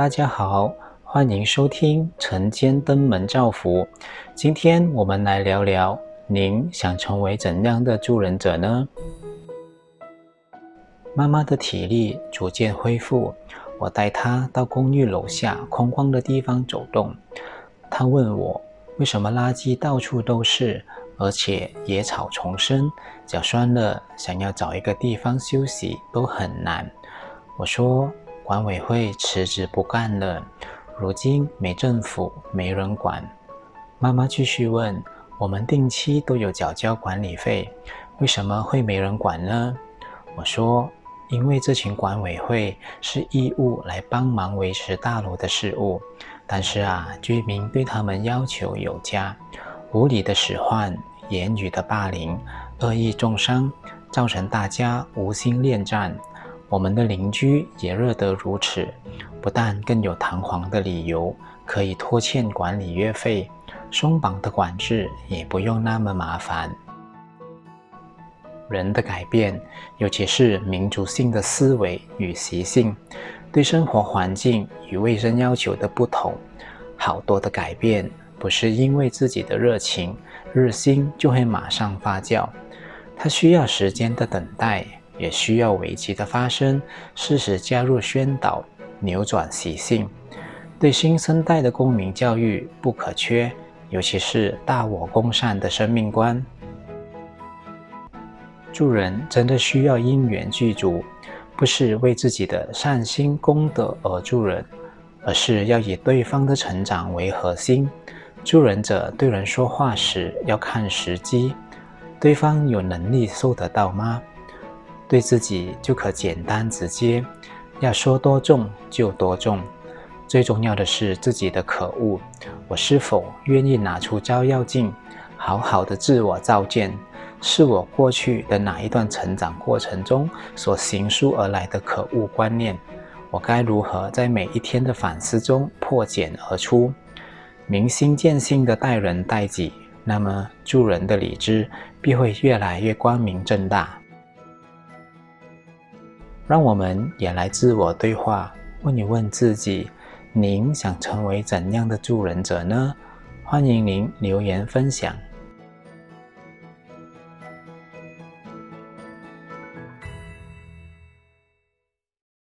大家好，欢迎收听晨间登门造福。今天我们来聊聊，您想成为怎样的助人者呢？妈妈的体力逐渐恢复，我带她到公寓楼下空旷的地方走动。她问我，为什么垃圾到处都是，而且野草丛生，脚酸了，想要找一个地方休息都很难。我说。管委会辞职不干了，如今没政府，没人管。妈妈继续问：“我们定期都有缴交管理费，为什么会没人管呢？”我说：“因为这群管委会是义务来帮忙维持大楼的事务，但是啊，居民对他们要求有加，无理的使唤、言语的霸凌、恶意重伤，造成大家无心恋战。”我们的邻居也热得如此，不但更有堂皇的理由可以拖欠管理月费，松绑的管制也不用那么麻烦。人的改变，尤其是民族性的思维与习性，对生活环境与卫生要求的不同，好多的改变不是因为自己的热情热心就会马上发酵，它需要时间的等待。也需要危机的发生，适时加入宣导，扭转习性。对新生代的公民教育不可缺，尤其是大我共善的生命观。助人真的需要因缘具足，不是为自己的善心功德而助人，而是要以对方的成长为核心。助人者对人说话时要看时机，对方有能力收得到吗？对自己就可简单直接，要说多重就多重。最重要的是自己的可恶，我是否愿意拿出照妖镜，好好的自我照见，是我过去的哪一段成长过程中所形塑而来的可恶观念？我该如何在每一天的反思中破茧而出，明心见性的待人待己？那么助人的理智必会越来越光明正大。让我们也来自我对话，问一问自己：您想成为怎样的助人者呢？欢迎您留言分享。